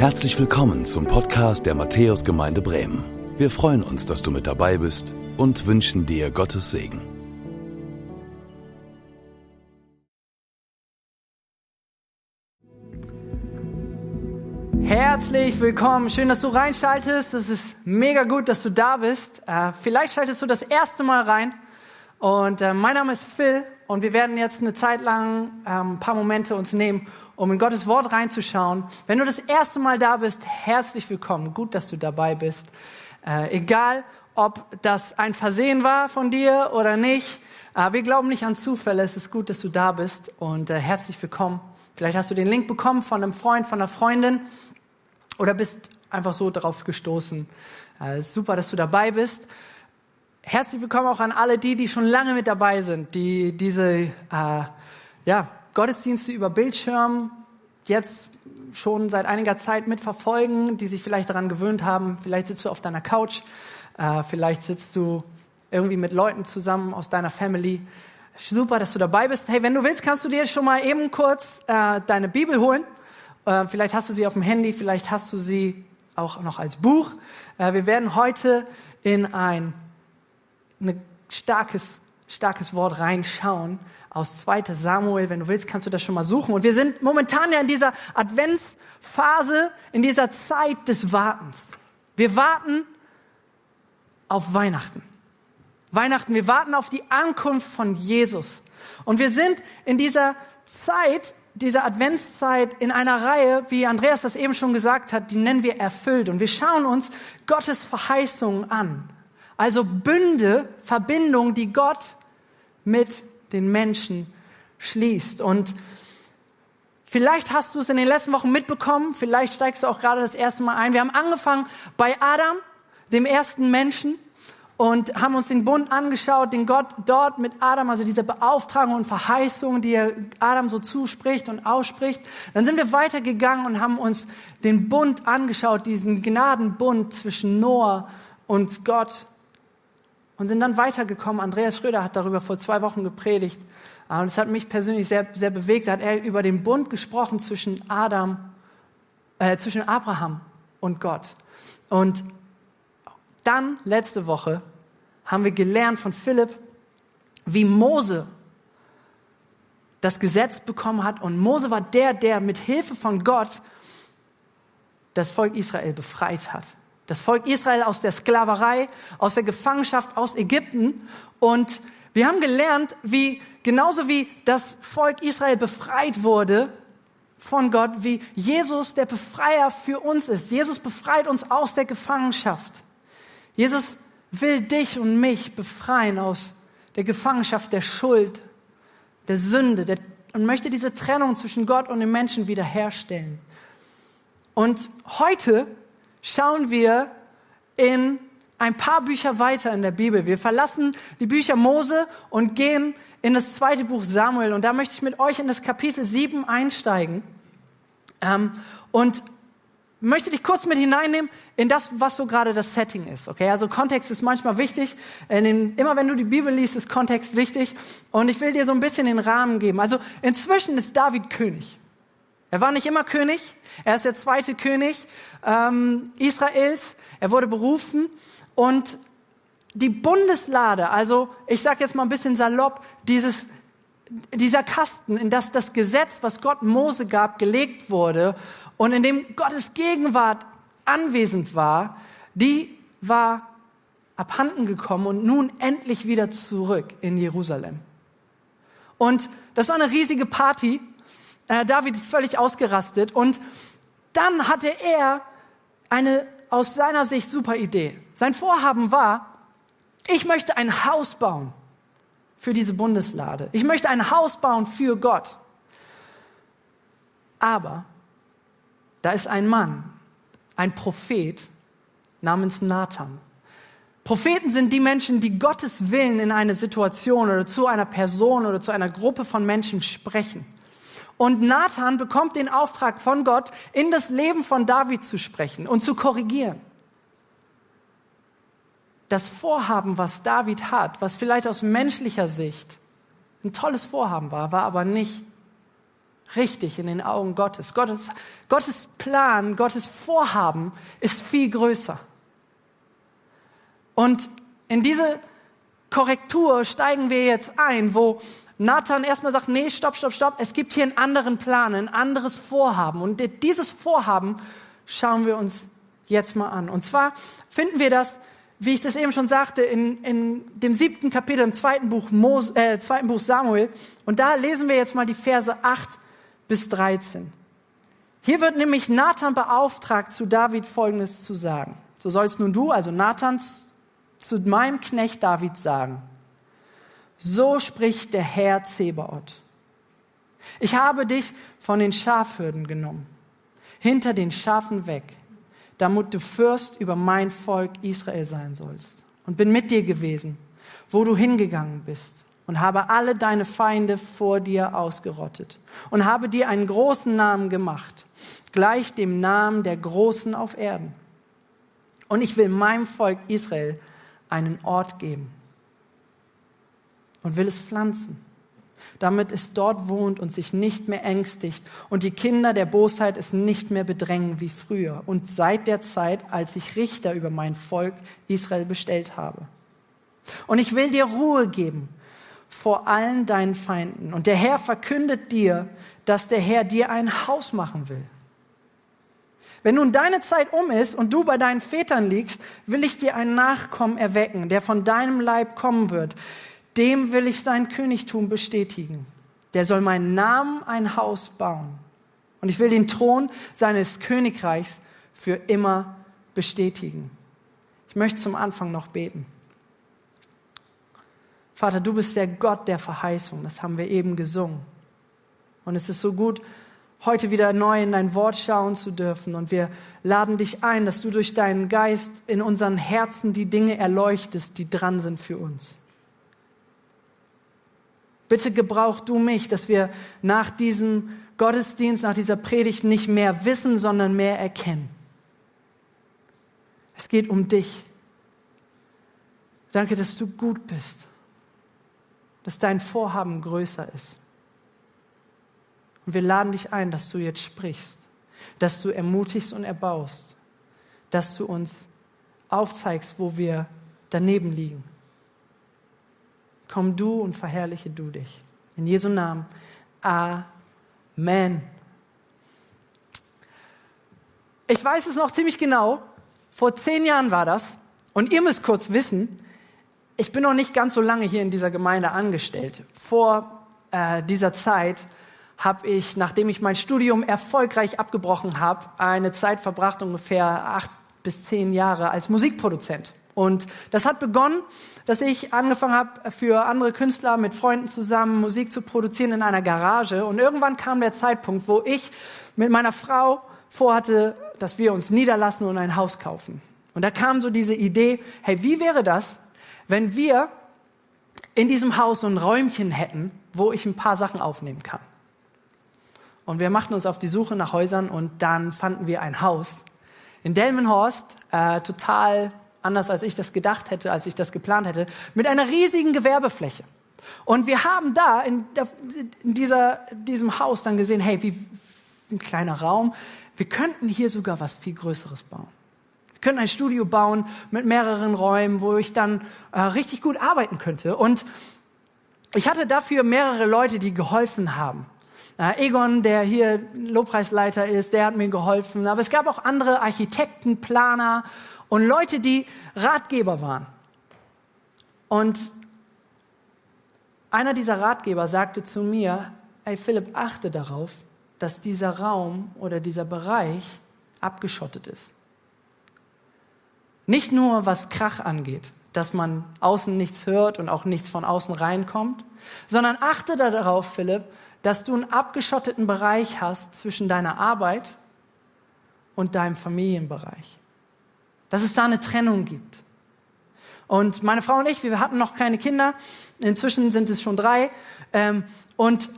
Herzlich willkommen zum Podcast der Matthäusgemeinde Bremen. Wir freuen uns, dass du mit dabei bist und wünschen dir Gottes Segen. Herzlich willkommen. Schön, dass du reinschaltest. Es ist mega gut, dass du da bist. Äh, vielleicht schaltest du das erste Mal rein. Und äh, mein Name ist Phil und wir werden jetzt eine Zeit lang äh, ein paar Momente uns nehmen, um in Gottes Wort reinzuschauen. Wenn du das erste Mal da bist, herzlich willkommen. Gut, dass du dabei bist. Äh, egal, ob das ein Versehen war von dir oder nicht. Äh, wir glauben nicht an Zufälle. Es ist gut, dass du da bist und äh, herzlich willkommen. Vielleicht hast du den Link bekommen von einem Freund, von einer Freundin oder bist einfach so darauf gestoßen. Äh, super, dass du dabei bist. Herzlich willkommen auch an alle die, die schon lange mit dabei sind, die diese äh, ja, Gottesdienste über Bildschirm jetzt schon seit einiger Zeit mitverfolgen, die sich vielleicht daran gewöhnt haben. Vielleicht sitzt du auf deiner Couch, äh, vielleicht sitzt du irgendwie mit Leuten zusammen aus deiner Family. Super, dass du dabei bist. Hey, wenn du willst, kannst du dir schon mal eben kurz äh, deine Bibel holen. Äh, vielleicht hast du sie auf dem Handy, vielleicht hast du sie auch noch als Buch. Äh, wir werden heute in ein, ein starkes, starkes Wort reinschauen aus 2. Samuel. Wenn du willst, kannst du das schon mal suchen. Und wir sind momentan ja in dieser Adventsphase, in dieser Zeit des Wartens. Wir warten auf Weihnachten. Weihnachten, wir warten auf die Ankunft von Jesus. Und wir sind in dieser Zeit, dieser Adventszeit in einer Reihe, wie Andreas das eben schon gesagt hat, die nennen wir erfüllt. Und wir schauen uns Gottes Verheißungen an. Also Bünde, Verbindungen, die Gott mit den Menschen schließt. Und vielleicht hast du es in den letzten Wochen mitbekommen, vielleicht steigst du auch gerade das erste Mal ein. Wir haben angefangen bei Adam, dem ersten Menschen, und haben uns den Bund angeschaut, den Gott dort mit Adam, also diese Beauftragung und Verheißung, die er Adam so zuspricht und ausspricht. Dann sind wir weitergegangen und haben uns den Bund angeschaut, diesen Gnadenbund zwischen Noah und Gott und sind dann weitergekommen. Andreas Schröder hat darüber vor zwei Wochen gepredigt. Und es hat mich persönlich sehr, sehr bewegt. Da hat er über den Bund gesprochen zwischen Adam, äh, zwischen Abraham und Gott. Und dann letzte Woche haben wir gelernt von Philipp, wie Mose das Gesetz bekommen hat. Und Mose war der, der mit Hilfe von Gott das Volk Israel befreit hat das Volk Israel aus der Sklaverei, aus der Gefangenschaft aus Ägypten. Und wir haben gelernt, wie genauso wie das Volk Israel befreit wurde von Gott, wie Jesus der Befreier für uns ist. Jesus befreit uns aus der Gefangenschaft. Jesus will dich und mich befreien aus der Gefangenschaft der Schuld, der Sünde der, und möchte diese Trennung zwischen Gott und den Menschen wiederherstellen. Und heute schauen wir in ein paar Bücher weiter in der Bibel. Wir verlassen die Bücher Mose und gehen in das zweite Buch Samuel. Und da möchte ich mit euch in das Kapitel 7 einsteigen. Ähm, und möchte dich kurz mit hineinnehmen in das, was so gerade das Setting ist. Okay, also Kontext ist manchmal wichtig. Den, immer wenn du die Bibel liest, ist Kontext wichtig. Und ich will dir so ein bisschen den Rahmen geben. Also inzwischen ist David König. Er war nicht immer König. Er ist der zweite König ähm, Israels. Er wurde berufen und die Bundeslade, also ich sage jetzt mal ein bisschen salopp, dieses, dieser Kasten, in das das Gesetz, was Gott Mose gab, gelegt wurde und in dem Gottes Gegenwart anwesend war, die war abhanden gekommen und nun endlich wieder zurück in Jerusalem. Und das war eine riesige Party. Äh, David völlig ausgerastet und dann hatte er eine aus seiner Sicht super Idee. Sein Vorhaben war, ich möchte ein Haus bauen für diese Bundeslade. Ich möchte ein Haus bauen für Gott. Aber da ist ein Mann, ein Prophet namens Nathan. Propheten sind die Menschen, die Gottes Willen in eine Situation oder zu einer Person oder zu einer Gruppe von Menschen sprechen. Und Nathan bekommt den Auftrag von Gott, in das Leben von David zu sprechen und zu korrigieren. Das Vorhaben, was David hat, was vielleicht aus menschlicher Sicht ein tolles Vorhaben war, war aber nicht richtig in den Augen Gottes. Gottes, Gottes Plan, Gottes Vorhaben ist viel größer. Und in diese Korrektur steigen wir jetzt ein, wo Nathan erstmal sagt, nee, stopp, stopp, stopp, es gibt hier einen anderen Plan, ein anderes Vorhaben. Und dieses Vorhaben schauen wir uns jetzt mal an. Und zwar finden wir das, wie ich das eben schon sagte, in, in dem siebten Kapitel im zweiten Buch, Mos, äh, zweiten Buch Samuel. Und da lesen wir jetzt mal die Verse 8 bis 13. Hier wird nämlich Nathan beauftragt, zu David Folgendes zu sagen. So sollst nun du, also Nathan, zu meinem Knecht David sagen. So spricht der Herr Zebaoth. Ich habe dich von den Schafhürden genommen, hinter den Schafen weg, damit du Fürst über mein Volk Israel sein sollst. Und bin mit dir gewesen, wo du hingegangen bist, und habe alle deine Feinde vor dir ausgerottet und habe dir einen großen Namen gemacht, gleich dem Namen der Großen auf Erden. Und ich will meinem Volk Israel einen Ort geben, und will es pflanzen, damit es dort wohnt und sich nicht mehr ängstigt und die Kinder der Bosheit es nicht mehr bedrängen wie früher und seit der Zeit, als ich Richter über mein Volk Israel bestellt habe. Und ich will dir Ruhe geben vor allen deinen Feinden. Und der Herr verkündet dir, dass der Herr dir ein Haus machen will. Wenn nun deine Zeit um ist und du bei deinen Vätern liegst, will ich dir einen Nachkommen erwecken, der von deinem Leib kommen wird, dem will ich sein Königtum bestätigen. Der soll meinen Namen ein Haus bauen. Und ich will den Thron seines Königreichs für immer bestätigen. Ich möchte zum Anfang noch beten. Vater, du bist der Gott der Verheißung. Das haben wir eben gesungen. Und es ist so gut, heute wieder neu in dein Wort schauen zu dürfen. Und wir laden dich ein, dass du durch deinen Geist in unseren Herzen die Dinge erleuchtest, die dran sind für uns. Bitte gebrauch du mich, dass wir nach diesem Gottesdienst, nach dieser Predigt nicht mehr wissen, sondern mehr erkennen. Es geht um dich. Danke, dass du gut bist, dass dein Vorhaben größer ist. Und wir laden dich ein, dass du jetzt sprichst, dass du ermutigst und erbaust, dass du uns aufzeigst, wo wir daneben liegen Komm du und verherrliche du dich. In Jesu Namen. Amen. Ich weiß es noch ziemlich genau. Vor zehn Jahren war das. Und ihr müsst kurz wissen, ich bin noch nicht ganz so lange hier in dieser Gemeinde angestellt. Vor äh, dieser Zeit habe ich, nachdem ich mein Studium erfolgreich abgebrochen habe, eine Zeit verbracht, ungefähr acht bis zehn Jahre als Musikproduzent. Und das hat begonnen, dass ich angefangen habe, für andere Künstler mit Freunden zusammen Musik zu produzieren in einer Garage. Und irgendwann kam der Zeitpunkt, wo ich mit meiner Frau vorhatte, dass wir uns niederlassen und ein Haus kaufen. Und da kam so diese Idee, hey, wie wäre das, wenn wir in diesem Haus so ein Räumchen hätten, wo ich ein paar Sachen aufnehmen kann. Und wir machten uns auf die Suche nach Häusern und dann fanden wir ein Haus in Delmenhorst, äh, total anders als ich das gedacht hätte, als ich das geplant hätte, mit einer riesigen Gewerbefläche. Und wir haben da in, dieser, diesem Haus dann gesehen, hey, wie ein kleiner Raum, wir könnten hier sogar was viel Größeres bauen. Wir könnten ein Studio bauen mit mehreren Räumen, wo ich dann äh, richtig gut arbeiten könnte. Und ich hatte dafür mehrere Leute, die geholfen haben. Äh, Egon, der hier Lobpreisleiter ist, der hat mir geholfen. Aber es gab auch andere Architekten, Planer und Leute, die Ratgeber waren. Und einer dieser Ratgeber sagte zu mir, ey Philipp, achte darauf, dass dieser Raum oder dieser Bereich abgeschottet ist. Nicht nur was Krach angeht, dass man außen nichts hört und auch nichts von außen reinkommt, sondern achte darauf, Philipp, dass du einen abgeschotteten Bereich hast zwischen deiner Arbeit und deinem Familienbereich dass es da eine Trennung gibt. Und meine Frau und ich, wir hatten noch keine Kinder, inzwischen sind es schon drei. Ähm, und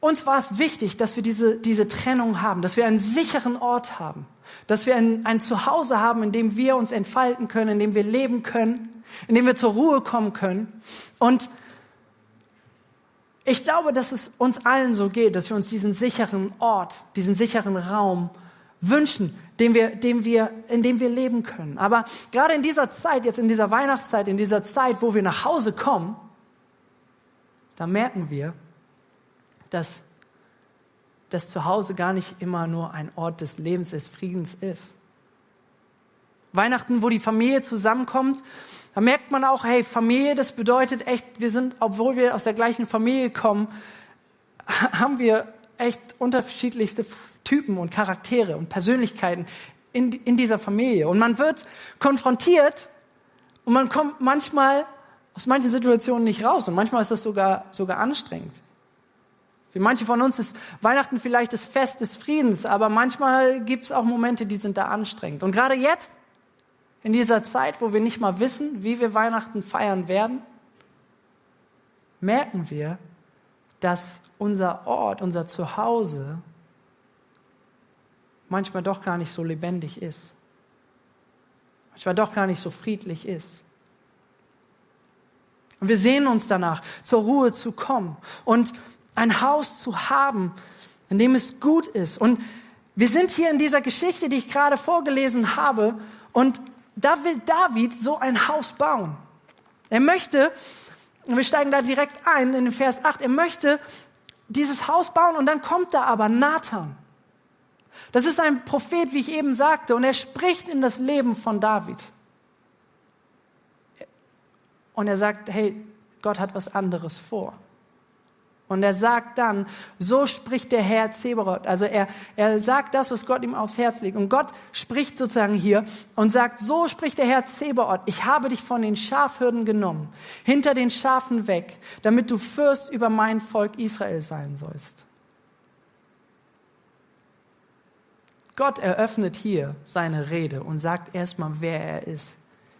uns war es wichtig, dass wir diese, diese Trennung haben, dass wir einen sicheren Ort haben, dass wir ein, ein Zuhause haben, in dem wir uns entfalten können, in dem wir leben können, in dem wir zur Ruhe kommen können. Und Ich glaube, dass es uns allen so geht, dass wir uns diesen sicheren Ort, diesen sicheren Raum wünschen, den wir, den wir, in dem wir leben können. Aber gerade in dieser Zeit, jetzt in dieser Weihnachtszeit, in dieser Zeit, wo wir nach Hause kommen, da merken wir, dass das Zuhause gar nicht immer nur ein Ort des Lebens, des Friedens ist. Weihnachten, wo die Familie zusammenkommt, da merkt man auch, hey, Familie, das bedeutet echt, wir sind, obwohl wir aus der gleichen Familie kommen, haben wir echt unterschiedlichste Typen und Charaktere und Persönlichkeiten in, in dieser Familie. Und man wird konfrontiert und man kommt manchmal aus manchen Situationen nicht raus. Und manchmal ist das sogar, sogar anstrengend. Für manche von uns ist Weihnachten vielleicht das Fest des Friedens, aber manchmal gibt es auch Momente, die sind da anstrengend. Und gerade jetzt, in dieser Zeit, wo wir nicht mal wissen, wie wir Weihnachten feiern werden, merken wir, dass unser Ort, unser Zuhause manchmal doch gar nicht so lebendig ist. Manchmal doch gar nicht so friedlich ist. Und wir sehen uns danach, zur Ruhe zu kommen und ein Haus zu haben, in dem es gut ist. Und wir sind hier in dieser Geschichte, die ich gerade vorgelesen habe, und da will David so ein Haus bauen. Er möchte, und wir steigen da direkt ein in den Vers 8, er möchte dieses Haus bauen und dann kommt da aber Nathan. Das ist ein Prophet, wie ich eben sagte, und er spricht in das Leben von David. Und er sagt, hey, Gott hat was anderes vor. Und er sagt dann, so spricht der Herr Zeberot. Also er, er sagt das, was Gott ihm aufs Herz legt. Und Gott spricht sozusagen hier und sagt, so spricht der Herr Zeberot. Ich habe dich von den Schafhürden genommen, hinter den Schafen weg, damit du Fürst über mein Volk Israel sein sollst. Gott eröffnet hier seine Rede und sagt erstmal, wer er ist.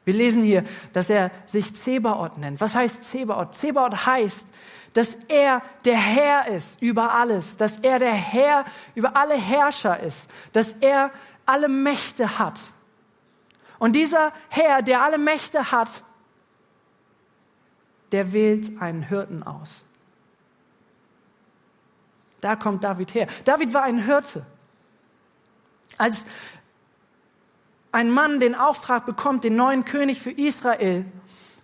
Wir lesen hier, dass er sich Zebaoth nennt. Was heißt Zebaoth? Zebaoth heißt, dass er der Herr ist über alles, dass er der Herr über alle Herrscher ist, dass er alle Mächte hat. Und dieser Herr, der alle Mächte hat, der wählt einen Hirten aus. Da kommt David her. David war ein Hirte. Als ein Mann den Auftrag bekommt, den neuen König für Israel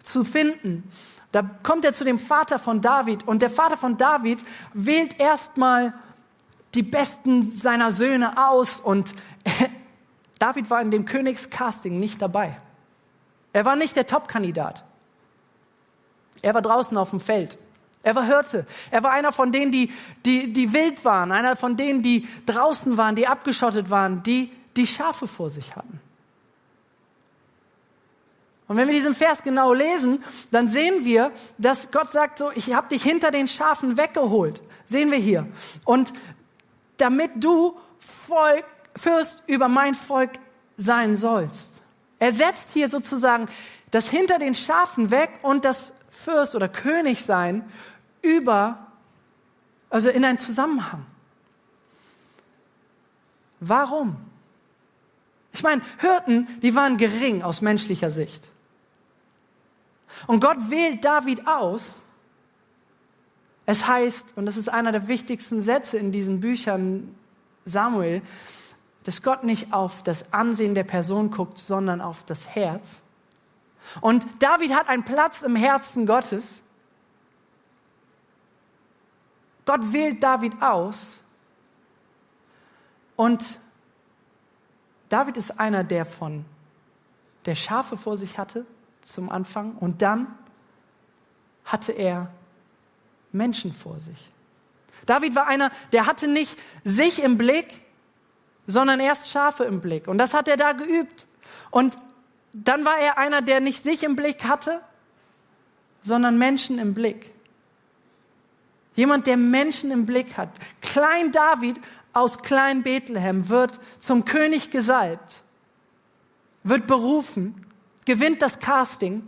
zu finden, da kommt er zu dem Vater von David und der Vater von David wählt erstmal die besten seiner Söhne aus und David war in dem Königscasting nicht dabei. Er war nicht der Top-Kandidat. Er war draußen auf dem Feld. Er war Hirte. Er war einer von denen, die, die, die wild waren, einer von denen, die draußen waren, die abgeschottet waren, die die Schafe vor sich hatten. Und wenn wir diesen Vers genau lesen, dann sehen wir, dass Gott sagt so, ich habe dich hinter den Schafen weggeholt. Sehen wir hier. Und damit du Volk, Fürst über mein Volk sein sollst. Er setzt hier sozusagen das hinter den Schafen weg und das Fürst oder König sein über, also in einen Zusammenhang. Warum? Ich meine, Hirten, die waren gering aus menschlicher Sicht. Und Gott wählt David aus. Es heißt, und das ist einer der wichtigsten Sätze in diesen Büchern Samuel, dass Gott nicht auf das Ansehen der Person guckt, sondern auf das Herz. Und David hat einen Platz im Herzen Gottes. Gott wählt David aus. Und David ist einer, der von der Schafe vor sich hatte, zum Anfang und dann hatte er Menschen vor sich. David war einer, der hatte nicht sich im Blick, sondern erst Schafe im Blick. Und das hat er da geübt. Und dann war er einer, der nicht sich im Blick hatte, sondern Menschen im Blick. Jemand, der Menschen im Blick hat. Klein David aus Klein Bethlehem wird zum König gesalbt, wird berufen gewinnt das Casting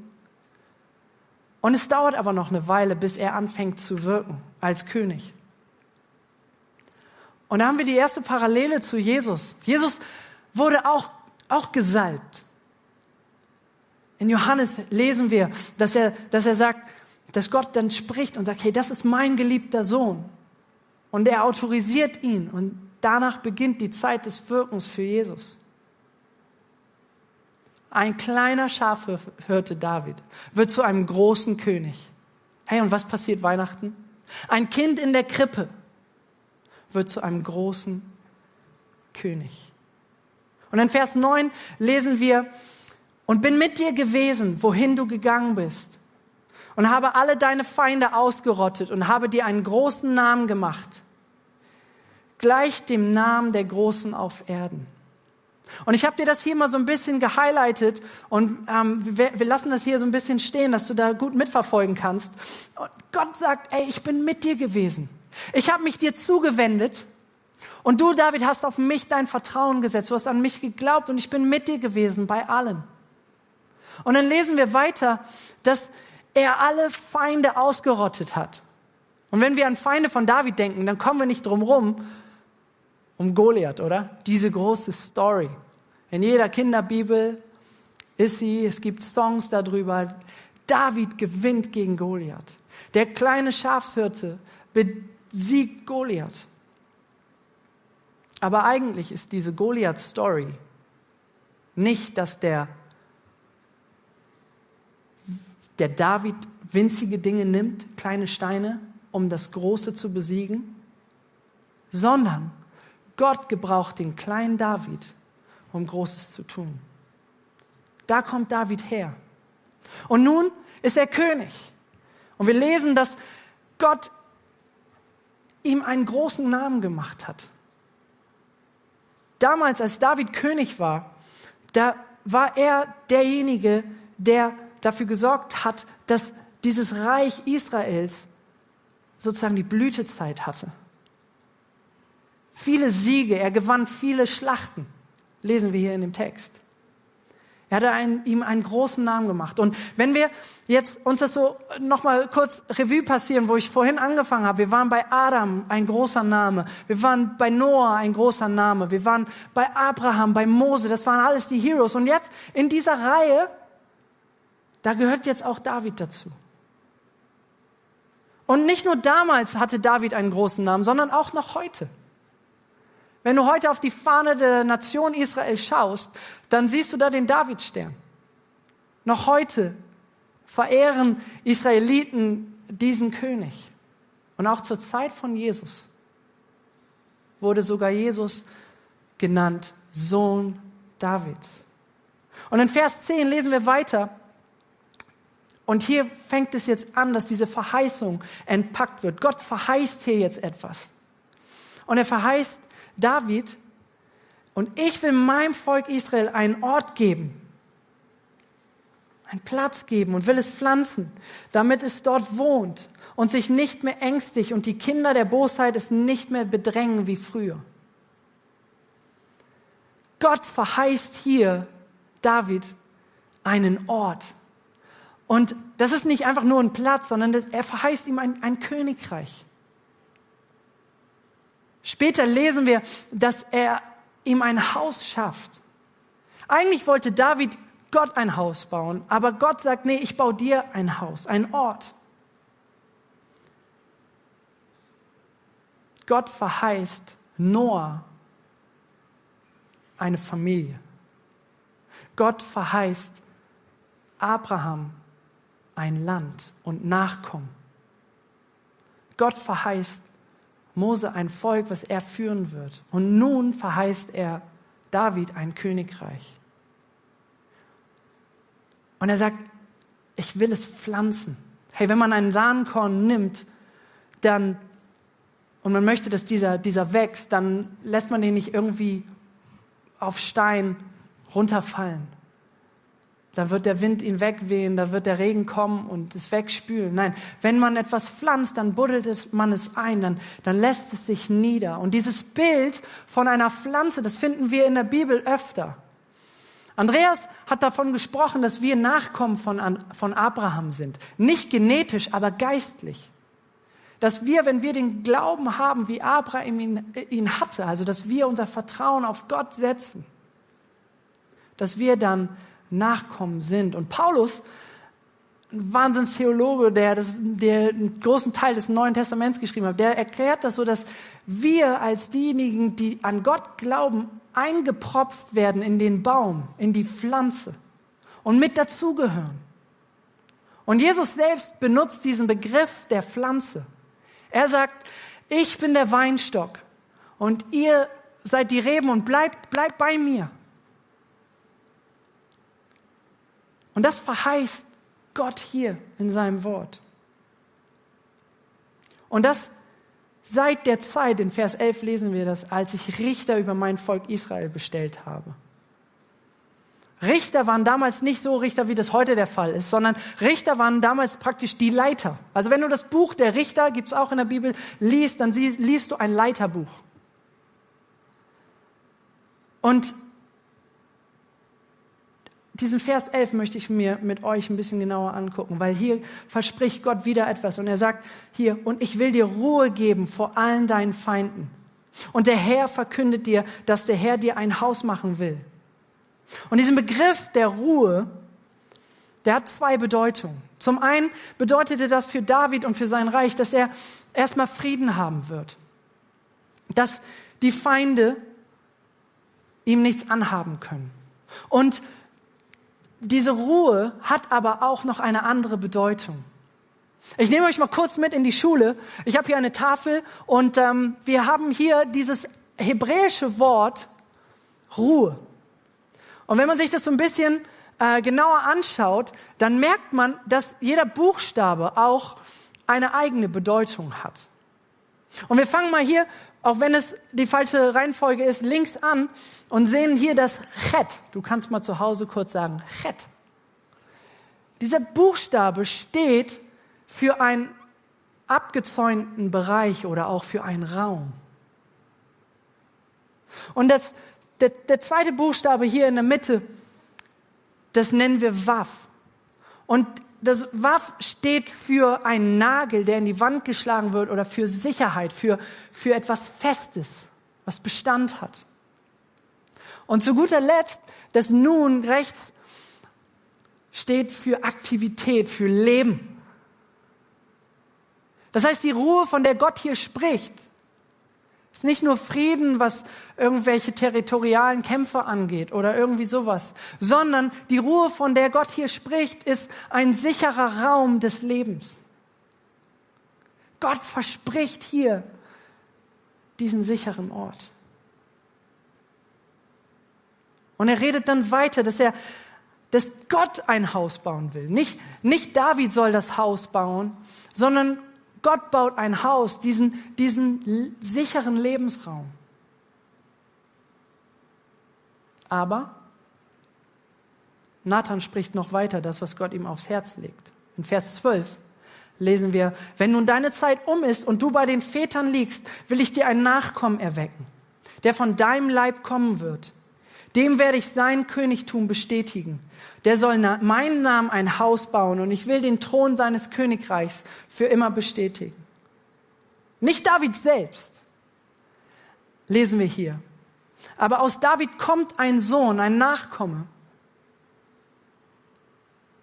und es dauert aber noch eine Weile, bis er anfängt zu wirken als König. Und da haben wir die erste Parallele zu Jesus. Jesus wurde auch, auch gesalbt. In Johannes lesen wir, dass er, dass er sagt, dass Gott dann spricht und sagt, hey, das ist mein geliebter Sohn. Und er autorisiert ihn und danach beginnt die Zeit des Wirkens für Jesus. Ein kleiner Schafhirte David wird zu einem großen König. Hey, und was passiert Weihnachten? Ein Kind in der Krippe wird zu einem großen König. Und in Vers 9 lesen wir, und bin mit dir gewesen, wohin du gegangen bist, und habe alle deine Feinde ausgerottet und habe dir einen großen Namen gemacht, gleich dem Namen der Großen auf Erden. Und ich habe dir das hier mal so ein bisschen gehighlightet und ähm, wir, wir, lassen das hier so ein bisschen stehen, dass du da gut mitverfolgen kannst. Und Gott sagt, ey, ich bin mit dir gewesen. Ich habe mich dir zugewendet und du, David, hast auf mich dein Vertrauen gesetzt. Du hast an mich geglaubt und ich bin mit dir gewesen bei allem. Und dann lesen wir weiter, dass er alle Feinde ausgerottet hat. Und wenn wir an Feinde von David denken, dann kommen wir nicht drum rum, um Goliath, oder? Diese große Story. In jeder Kinderbibel ist sie, es gibt Songs darüber. David gewinnt gegen Goliath. Der kleine Schafshirte besiegt Goliath. Aber eigentlich ist diese Goliath-Story nicht, dass der, der David winzige Dinge nimmt, kleine Steine, um das Große zu besiegen, sondern Gott gebraucht den kleinen David, um Großes zu tun. Da kommt David her. Und nun ist er König. Und wir lesen, dass Gott ihm einen großen Namen gemacht hat. Damals, als David König war, da war er derjenige, der dafür gesorgt hat, dass dieses Reich Israels sozusagen die Blütezeit hatte viele Siege, er gewann viele Schlachten, lesen wir hier in dem Text. Er hat einen, ihm einen großen Namen gemacht. Und wenn wir jetzt uns das so nochmal kurz Revue passieren, wo ich vorhin angefangen habe, wir waren bei Adam, ein großer Name. Wir waren bei Noah, ein großer Name. Wir waren bei Abraham, bei Mose, das waren alles die Heroes. Und jetzt in dieser Reihe, da gehört jetzt auch David dazu. Und nicht nur damals hatte David einen großen Namen, sondern auch noch heute. Wenn du heute auf die Fahne der Nation Israel schaust, dann siehst du da den Davidstern. Noch heute verehren Israeliten diesen König. Und auch zur Zeit von Jesus wurde sogar Jesus genannt Sohn Davids. Und in Vers 10 lesen wir weiter. Und hier fängt es jetzt an, dass diese Verheißung entpackt wird. Gott verheißt hier jetzt etwas. Und er verheißt David, und ich will meinem Volk Israel einen Ort geben, einen Platz geben und will es pflanzen, damit es dort wohnt und sich nicht mehr ängstigt und die Kinder der Bosheit es nicht mehr bedrängen wie früher. Gott verheißt hier David einen Ort. Und das ist nicht einfach nur ein Platz, sondern er verheißt ihm ein, ein Königreich. Später lesen wir, dass er ihm ein Haus schafft. Eigentlich wollte David Gott ein Haus bauen, aber Gott sagt, nee, ich baue dir ein Haus, ein Ort. Gott verheißt Noah eine Familie. Gott verheißt Abraham ein Land und Nachkommen. Gott verheißt Mose ein Volk, was er führen wird. Und nun verheißt er David ein Königreich. Und er sagt, ich will es pflanzen. Hey, wenn man einen Samenkorn nimmt, dann, und man möchte, dass dieser, dieser wächst, dann lässt man den nicht irgendwie auf Stein runterfallen, da wird der Wind ihn wegwehen, da wird der Regen kommen und es wegspülen. Nein, wenn man etwas pflanzt, dann buddelt es, man es ein, dann, dann lässt es sich nieder. Und dieses Bild von einer Pflanze, das finden wir in der Bibel öfter. Andreas hat davon gesprochen, dass wir Nachkommen von, von Abraham sind. Nicht genetisch, aber geistlich. Dass wir, wenn wir den Glauben haben, wie Abraham ihn, ihn hatte, also dass wir unser Vertrauen auf Gott setzen, dass wir dann Nachkommen sind. Und Paulus ein Wahnsinnstheologe, der, das, der einen großen Teil des Neuen Testaments geschrieben hat, der erklärt das so, dass wir als diejenigen, die an Gott glauben, eingepropft werden in den Baum, in die Pflanze und mit dazugehören. Und Jesus selbst benutzt diesen Begriff der Pflanze. Er sagt, ich bin der Weinstock und ihr seid die Reben und bleibt, bleibt bei mir. Und das verheißt Gott hier in seinem Wort. Und das seit der Zeit, in Vers 11 lesen wir das, als ich Richter über mein Volk Israel bestellt habe. Richter waren damals nicht so Richter, wie das heute der Fall ist, sondern Richter waren damals praktisch die Leiter. Also wenn du das Buch der Richter, gibt es auch in der Bibel, liest, dann liest du ein Leiterbuch. Und diesen Vers 11 möchte ich mir mit euch ein bisschen genauer angucken, weil hier verspricht Gott wieder etwas und er sagt hier, und ich will dir Ruhe geben vor allen deinen Feinden. Und der Herr verkündet dir, dass der Herr dir ein Haus machen will. Und diesen Begriff der Ruhe, der hat zwei Bedeutungen. Zum einen bedeutete das für David und für sein Reich, dass er erstmal Frieden haben wird. Dass die Feinde ihm nichts anhaben können. Und diese Ruhe hat aber auch noch eine andere Bedeutung. Ich nehme euch mal kurz mit in die Schule. Ich habe hier eine Tafel und ähm, wir haben hier dieses hebräische Wort Ruhe. Und wenn man sich das so ein bisschen äh, genauer anschaut, dann merkt man, dass jeder Buchstabe auch eine eigene Bedeutung hat. Und wir fangen mal hier, auch wenn es die falsche Reihenfolge ist, links an und sehen hier das Chet. Du kannst mal zu Hause kurz sagen, Chet. Dieser Buchstabe steht für einen abgezäunten Bereich oder auch für einen Raum. Und das, der, der zweite Buchstabe hier in der Mitte, das nennen wir Waff. Und das Waff steht für einen Nagel, der in die Wand geschlagen wird oder für Sicherheit, für, für etwas Festes, was Bestand hat. Und zu guter Letzt, das Nun rechts steht für Aktivität, für Leben. Das heißt, die Ruhe, von der Gott hier spricht, es ist nicht nur Frieden, was irgendwelche territorialen Kämpfe angeht oder irgendwie sowas, sondern die Ruhe, von der Gott hier spricht, ist ein sicherer Raum des Lebens. Gott verspricht hier diesen sicheren Ort. Und er redet dann weiter, dass er, dass Gott ein Haus bauen will. Nicht, nicht David soll das Haus bauen, sondern Gott baut ein Haus, diesen, diesen sicheren Lebensraum. Aber Nathan spricht noch weiter, das, was Gott ihm aufs Herz legt. In Vers 12 lesen wir, wenn nun deine Zeit um ist und du bei den Vätern liegst, will ich dir einen Nachkommen erwecken, der von deinem Leib kommen wird. Dem werde ich sein Königtum bestätigen der soll meinen Namen ein Haus bauen und ich will den Thron seines Königreichs für immer bestätigen. Nicht David selbst, lesen wir hier. Aber aus David kommt ein Sohn, ein Nachkomme.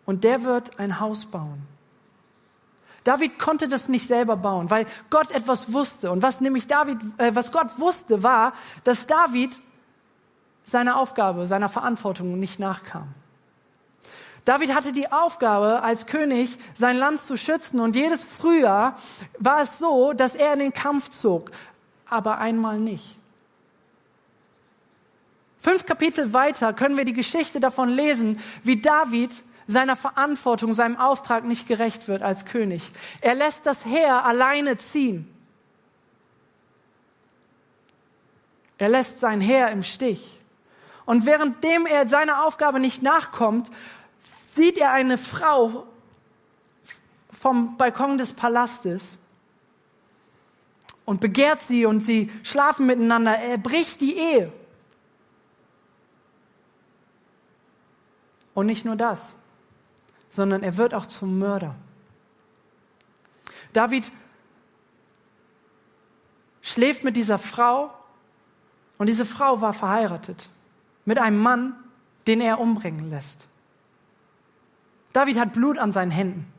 Und der wird ein Haus bauen. David konnte das nicht selber bauen, weil Gott etwas wusste. Und was nämlich David, äh, was Gott wusste, war, dass David seiner Aufgabe, seiner Verantwortung nicht nachkam. David hatte die Aufgabe, als König sein Land zu schützen. Und jedes Frühjahr war es so, dass er in den Kampf zog, aber einmal nicht. Fünf Kapitel weiter können wir die Geschichte davon lesen, wie David seiner Verantwortung, seinem Auftrag nicht gerecht wird als König. Er lässt das Heer alleine ziehen. Er lässt sein Heer im Stich. Und währenddem er seiner Aufgabe nicht nachkommt, sieht er eine Frau vom Balkon des Palastes und begehrt sie und sie schlafen miteinander. Er bricht die Ehe. Und nicht nur das, sondern er wird auch zum Mörder. David schläft mit dieser Frau und diese Frau war verheiratet mit einem Mann, den er umbringen lässt. David hat Blut an seinen Händen.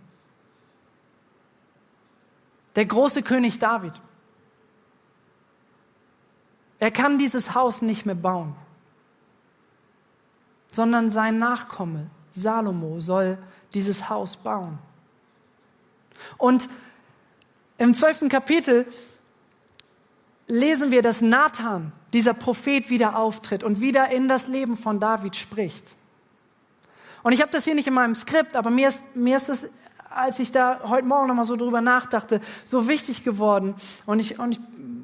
Der große König David. Er kann dieses Haus nicht mehr bauen, sondern sein Nachkomme Salomo soll dieses Haus bauen. Und im zwölften Kapitel lesen wir, dass Nathan, dieser Prophet, wieder auftritt und wieder in das Leben von David spricht. Und ich habe das hier nicht in meinem Skript, aber mir ist, mir ist das, als ich da heute Morgen nochmal so drüber nachdachte, so wichtig geworden. Und ich, und ich,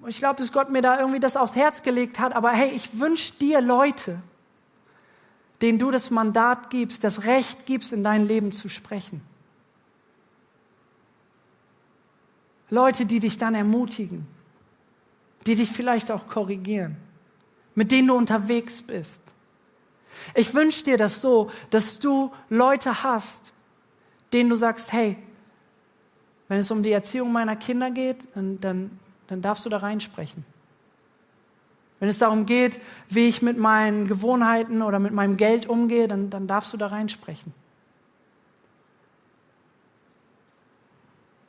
ich glaube, dass Gott mir da irgendwie das aufs Herz gelegt hat. Aber hey, ich wünsche dir Leute, denen du das Mandat gibst, das Recht gibst, in dein Leben zu sprechen. Leute, die dich dann ermutigen, die dich vielleicht auch korrigieren, mit denen du unterwegs bist. Ich wünsche dir das so, dass du Leute hast, denen du sagst, hey, wenn es um die Erziehung meiner Kinder geht, dann, dann, dann darfst du da reinsprechen. Wenn es darum geht, wie ich mit meinen Gewohnheiten oder mit meinem Geld umgehe, dann, dann darfst du da reinsprechen.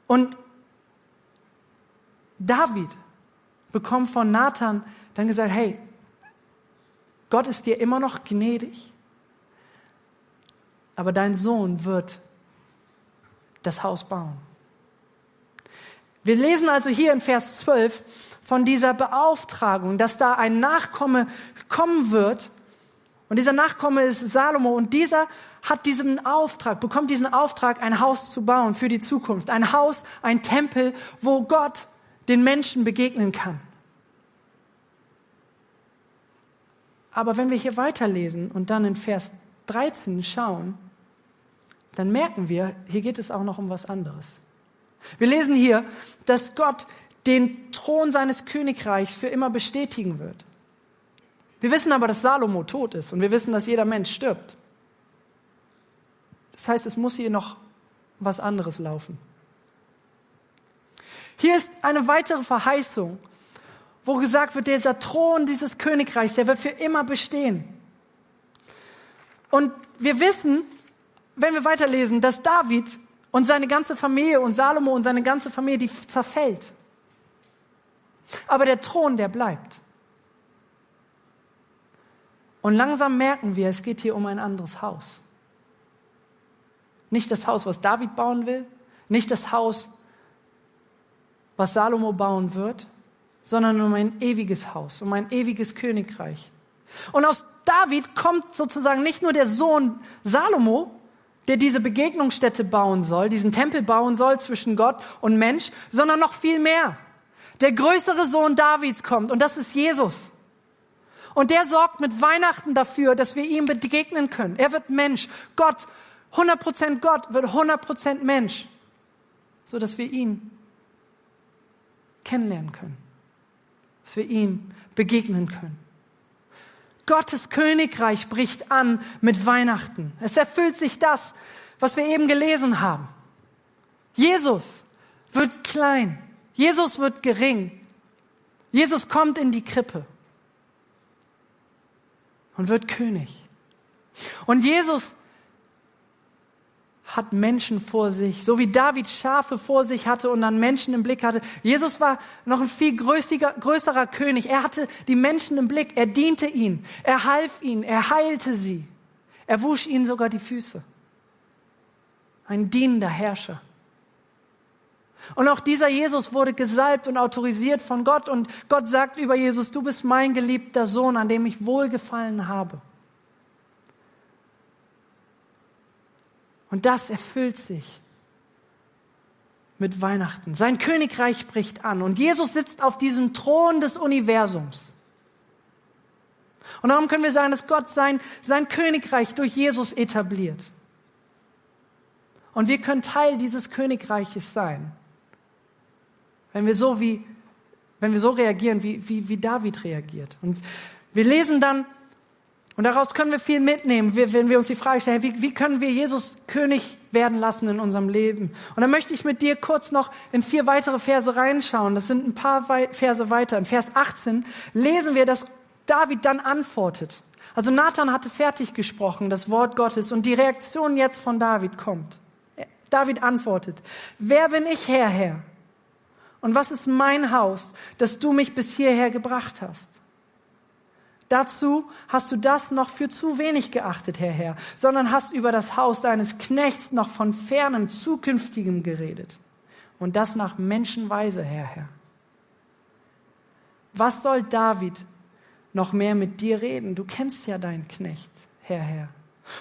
Und David bekommt von Nathan dann gesagt, hey, Gott ist dir immer noch gnädig, aber dein Sohn wird das Haus bauen. Wir lesen also hier in Vers 12 von dieser Beauftragung, dass da ein Nachkomme kommen wird. Und dieser Nachkomme ist Salomo und dieser hat diesen Auftrag, bekommt diesen Auftrag, ein Haus zu bauen für die Zukunft. Ein Haus, ein Tempel, wo Gott den Menschen begegnen kann. Aber wenn wir hier weiterlesen und dann in Vers 13 schauen, dann merken wir, hier geht es auch noch um was anderes. Wir lesen hier, dass Gott den Thron seines Königreichs für immer bestätigen wird. Wir wissen aber, dass Salomo tot ist und wir wissen, dass jeder Mensch stirbt. Das heißt, es muss hier noch was anderes laufen. Hier ist eine weitere Verheißung, wo gesagt wird, dieser Thron dieses Königreichs, der wird für immer bestehen. Und wir wissen, wenn wir weiterlesen, dass David und seine ganze Familie und Salomo und seine ganze Familie, die zerfällt. Aber der Thron, der bleibt. Und langsam merken wir, es geht hier um ein anderes Haus. Nicht das Haus, was David bauen will, nicht das Haus, was Salomo bauen wird, sondern um ein ewiges Haus, um ein ewiges Königreich. Und aus David kommt sozusagen nicht nur der Sohn Salomo, der diese Begegnungsstätte bauen soll, diesen Tempel bauen soll zwischen Gott und Mensch, sondern noch viel mehr. Der größere Sohn Davids kommt und das ist Jesus. Und der sorgt mit Weihnachten dafür, dass wir ihm begegnen können. Er wird Mensch. Gott, 100% Gott, wird 100% Mensch, so dass wir ihn kennenlernen können, dass wir ihm begegnen können. Gottes Königreich bricht an mit Weihnachten. Es erfüllt sich das, was wir eben gelesen haben. Jesus wird klein. Jesus wird gering. Jesus kommt in die Krippe und wird König. Und Jesus hat Menschen vor sich, so wie David Schafe vor sich hatte und dann Menschen im Blick hatte. Jesus war noch ein viel größiger, größerer König. Er hatte die Menschen im Blick. Er diente ihnen. Er half ihnen. Er heilte sie. Er wusch ihnen sogar die Füße. Ein dienender Herrscher. Und auch dieser Jesus wurde gesalbt und autorisiert von Gott. Und Gott sagt über Jesus, du bist mein geliebter Sohn, an dem ich wohlgefallen habe. Und das erfüllt sich mit Weihnachten. Sein Königreich bricht an und Jesus sitzt auf diesem Thron des Universums. Und darum können wir sagen, dass Gott sein, sein Königreich durch Jesus etabliert. Und wir können Teil dieses Königreiches sein, wenn wir so wie, wenn wir so reagieren, wie, wie, wie David reagiert. Und wir lesen dann und daraus können wir viel mitnehmen, wenn wir uns die Frage stellen, wie, wie können wir Jesus König werden lassen in unserem Leben? Und dann möchte ich mit dir kurz noch in vier weitere Verse reinschauen. Das sind ein paar Verse weiter. In Vers 18 lesen wir, dass David dann antwortet. Also Nathan hatte fertig gesprochen, das Wort Gottes, und die Reaktion jetzt von David kommt. David antwortet, wer bin ich, Herr, Herr? Und was ist mein Haus, dass du mich bis hierher gebracht hast? Dazu hast du das noch für zu wenig geachtet, Herr Herr, sondern hast über das Haus deines Knechts noch von fernem Zukünftigem geredet. Und das nach Menschenweise, Herr Herr. Was soll David noch mehr mit dir reden? Du kennst ja deinen Knecht, Herr Herr.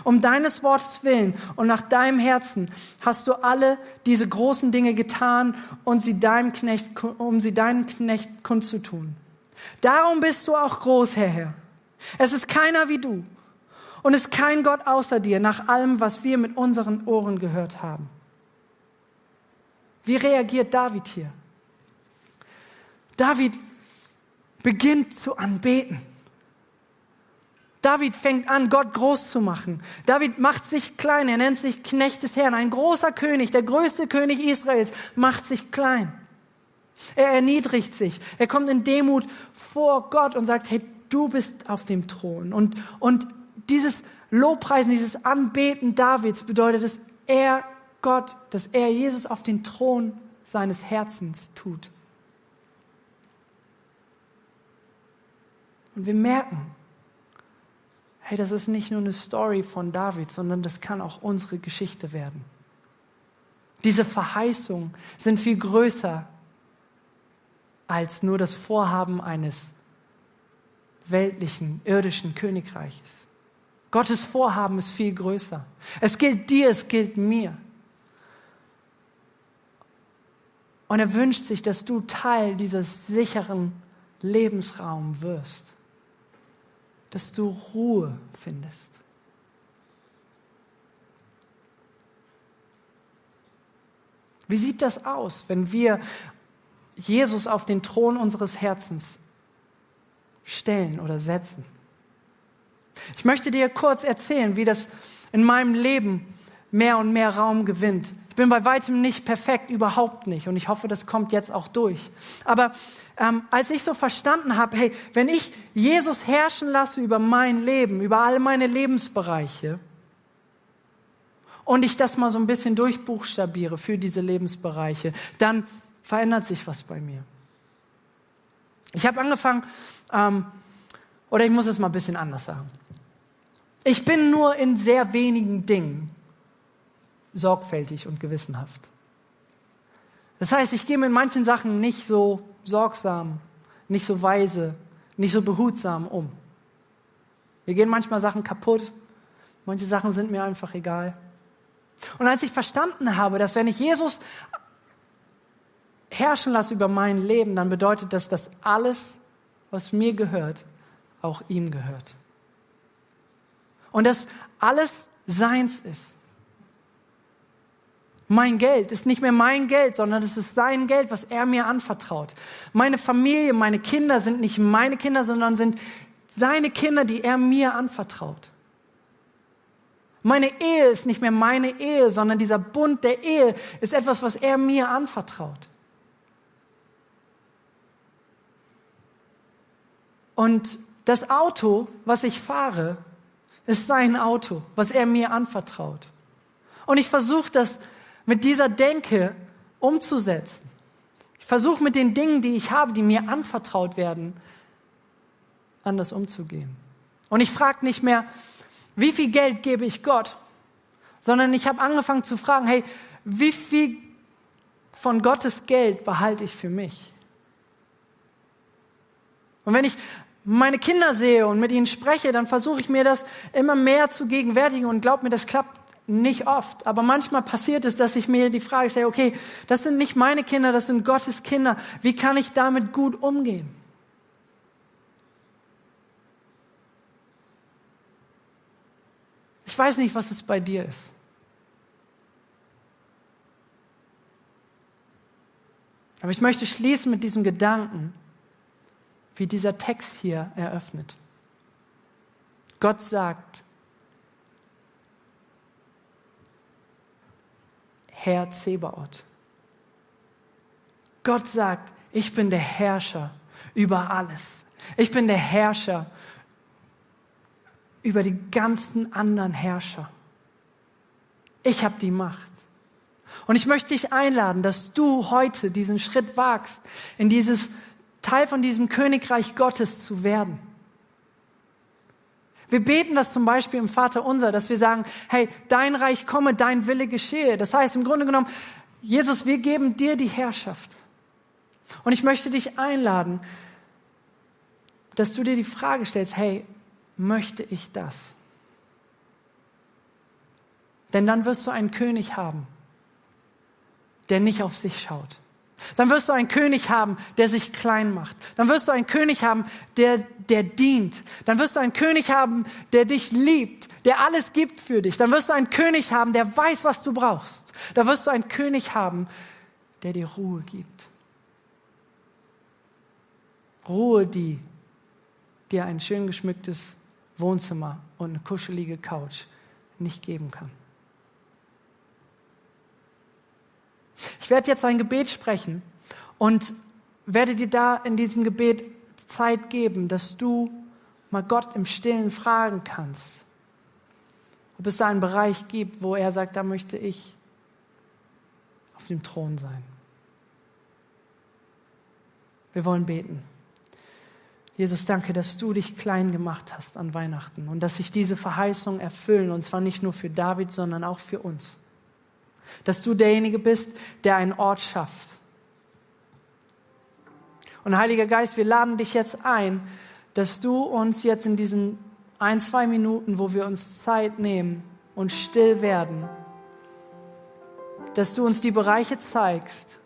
Um deines Wortes willen und nach deinem Herzen hast du alle diese großen Dinge getan und sie deinem Knecht, um sie deinem Knecht kundzutun. Darum bist du auch groß, Herr Herr. Es ist keiner wie du und es ist kein Gott außer dir, nach allem, was wir mit unseren Ohren gehört haben. Wie reagiert David hier? David beginnt zu anbeten. David fängt an, Gott groß zu machen. David macht sich klein, er nennt sich Knecht des Herrn. Ein großer König, der größte König Israels, macht sich klein. Er erniedrigt sich. Er kommt in Demut vor Gott und sagt, hey, du bist auf dem Thron. Und, und dieses Lobpreisen, dieses Anbeten Davids bedeutet, dass er Gott, dass er Jesus auf den Thron seines Herzens tut. Und wir merken, hey, das ist nicht nur eine Story von David, sondern das kann auch unsere Geschichte werden. Diese Verheißungen sind viel größer als nur das Vorhaben eines weltlichen, irdischen Königreiches. Gottes Vorhaben ist viel größer. Es gilt dir, es gilt mir. Und er wünscht sich, dass du Teil dieses sicheren Lebensraums wirst dass du Ruhe findest. Wie sieht das aus, wenn wir Jesus auf den Thron unseres Herzens stellen oder setzen? Ich möchte dir kurz erzählen, wie das in meinem Leben mehr und mehr Raum gewinnt. Ich bin bei weitem nicht perfekt, überhaupt nicht. Und ich hoffe, das kommt jetzt auch durch. Aber ähm, als ich so verstanden habe, hey, wenn ich Jesus herrschen lasse über mein Leben, über all meine Lebensbereiche, und ich das mal so ein bisschen durchbuchstabiere für diese Lebensbereiche, dann verändert sich was bei mir. Ich habe angefangen, ähm, oder ich muss es mal ein bisschen anders sagen. Ich bin nur in sehr wenigen Dingen sorgfältig und gewissenhaft. Das heißt, ich gehe mit manchen Sachen nicht so sorgsam, nicht so weise, nicht so behutsam um. Mir gehen manchmal Sachen kaputt, manche Sachen sind mir einfach egal. Und als ich verstanden habe, dass wenn ich Jesus herrschen lasse über mein Leben, dann bedeutet das, dass alles, was mir gehört, auch ihm gehört. Und dass alles seins ist. Mein Geld ist nicht mehr mein Geld, sondern es ist sein Geld, was er mir anvertraut. Meine Familie, meine Kinder sind nicht meine Kinder, sondern sind seine Kinder, die er mir anvertraut. Meine Ehe ist nicht mehr meine Ehe, sondern dieser Bund der Ehe ist etwas, was er mir anvertraut. Und das Auto, was ich fahre, ist sein Auto, was er mir anvertraut. Und ich versuche das mit dieser Denke umzusetzen. Ich versuche mit den Dingen, die ich habe, die mir anvertraut werden, anders umzugehen. Und ich frage nicht mehr, wie viel Geld gebe ich Gott, sondern ich habe angefangen zu fragen, hey, wie viel von Gottes Geld behalte ich für mich? Und wenn ich meine Kinder sehe und mit ihnen spreche, dann versuche ich mir das immer mehr zu gegenwärtigen und glaub mir, das klappt nicht oft, aber manchmal passiert es, dass ich mir die Frage stelle, okay, das sind nicht meine Kinder, das sind Gottes Kinder. Wie kann ich damit gut umgehen? Ich weiß nicht, was es bei dir ist. Aber ich möchte schließen mit diesem Gedanken, wie dieser Text hier eröffnet. Gott sagt, Herr Zebaoth. Gott sagt, ich bin der Herrscher über alles. Ich bin der Herrscher über die ganzen anderen Herrscher. Ich habe die Macht. Und ich möchte dich einladen, dass du heute diesen Schritt wagst, in dieses Teil von diesem Königreich Gottes zu werden. Wir beten das zum Beispiel im Vater unser, dass wir sagen, hey, dein Reich komme, dein Wille geschehe. Das heißt im Grunde genommen, Jesus, wir geben dir die Herrschaft. Und ich möchte dich einladen, dass du dir die Frage stellst, hey, möchte ich das? Denn dann wirst du einen König haben, der nicht auf sich schaut. Dann wirst du einen König haben, der sich klein macht. Dann wirst du einen König haben, der, der dient. Dann wirst du einen König haben, der dich liebt, der alles gibt für dich. Dann wirst du einen König haben, der weiß, was du brauchst. Dann wirst du einen König haben, der dir Ruhe gibt. Ruhe, die dir ein schön geschmücktes Wohnzimmer und eine kuschelige Couch nicht geben kann. Ich werde jetzt ein Gebet sprechen und werde dir da in diesem Gebet Zeit geben, dass du mal Gott im Stillen fragen kannst, ob es da einen Bereich gibt, wo er sagt, da möchte ich auf dem Thron sein. Wir wollen beten. Jesus, danke, dass du dich klein gemacht hast an Weihnachten und dass sich diese Verheißungen erfüllen, und zwar nicht nur für David, sondern auch für uns. Dass du derjenige bist, der einen Ort schafft. Und Heiliger Geist, wir laden dich jetzt ein, dass du uns jetzt in diesen ein, zwei Minuten, wo wir uns Zeit nehmen und still werden, dass du uns die Bereiche zeigst,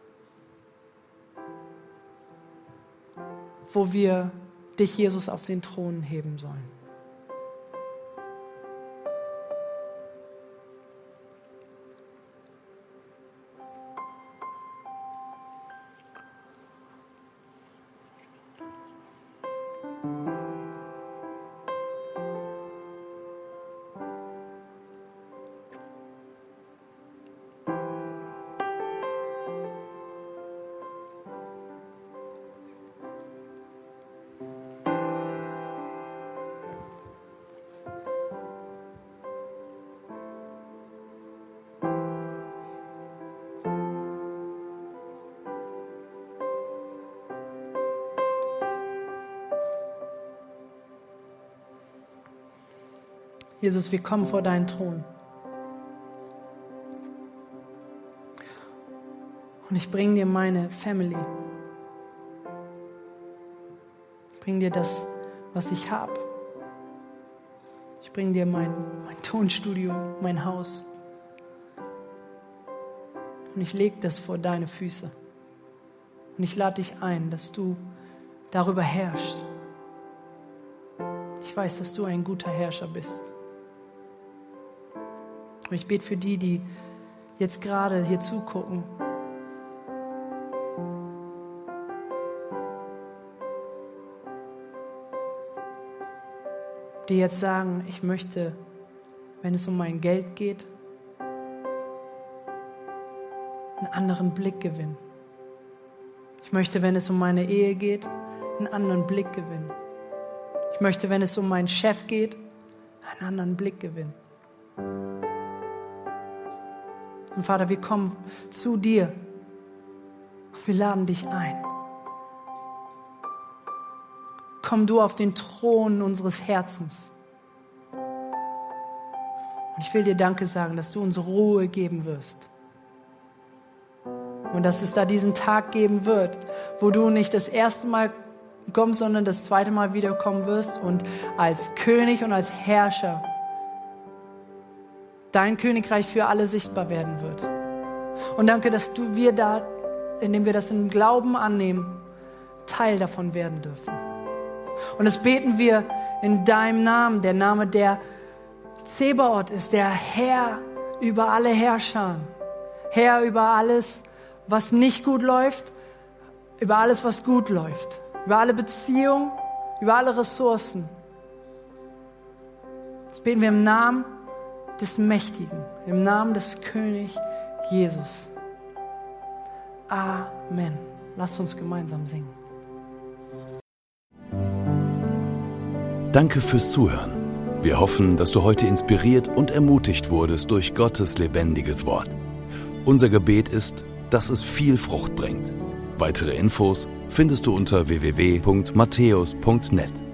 wo wir dich, Jesus, auf den Thron heben sollen. Jesus, wir kommen vor deinen Thron. Und ich bringe dir meine Family. Ich bringe dir das, was ich habe. Ich bringe dir mein, mein Tonstudio, mein Haus. Und ich lege das vor deine Füße. Und ich lade dich ein, dass du darüber herrschst. Ich weiß, dass du ein guter Herrscher bist. Und ich bete für die, die jetzt gerade hier zugucken. Die jetzt sagen, ich möchte, wenn es um mein Geld geht, einen anderen Blick gewinnen. Ich möchte, wenn es um meine Ehe geht, einen anderen Blick gewinnen. Ich möchte, wenn es um meinen Chef geht, einen anderen Blick gewinnen. Und Vater, wir kommen zu dir. Wir laden dich ein. Komm du auf den Thron unseres Herzens. Und ich will dir Danke sagen, dass du uns Ruhe geben wirst. Und dass es da diesen Tag geben wird, wo du nicht das erste Mal kommst, sondern das zweite Mal wiederkommen wirst und als König und als Herrscher dein Königreich für alle sichtbar werden wird. Und danke, dass du wir da, indem wir das im Glauben annehmen, Teil davon werden dürfen. Und das beten wir in deinem Namen, der Name, der Zebaoth ist, der Herr über alle Herrscher, Herr über alles, was nicht gut läuft, über alles, was gut läuft, über alle Beziehungen, über alle Ressourcen. Das beten wir im Namen des Mächtigen, im Namen des König Jesus. Amen. Lasst uns gemeinsam singen. Danke fürs Zuhören. Wir hoffen, dass du heute inspiriert und ermutigt wurdest durch Gottes lebendiges Wort. Unser Gebet ist, dass es viel Frucht bringt. Weitere Infos findest du unter www.matthäus.net.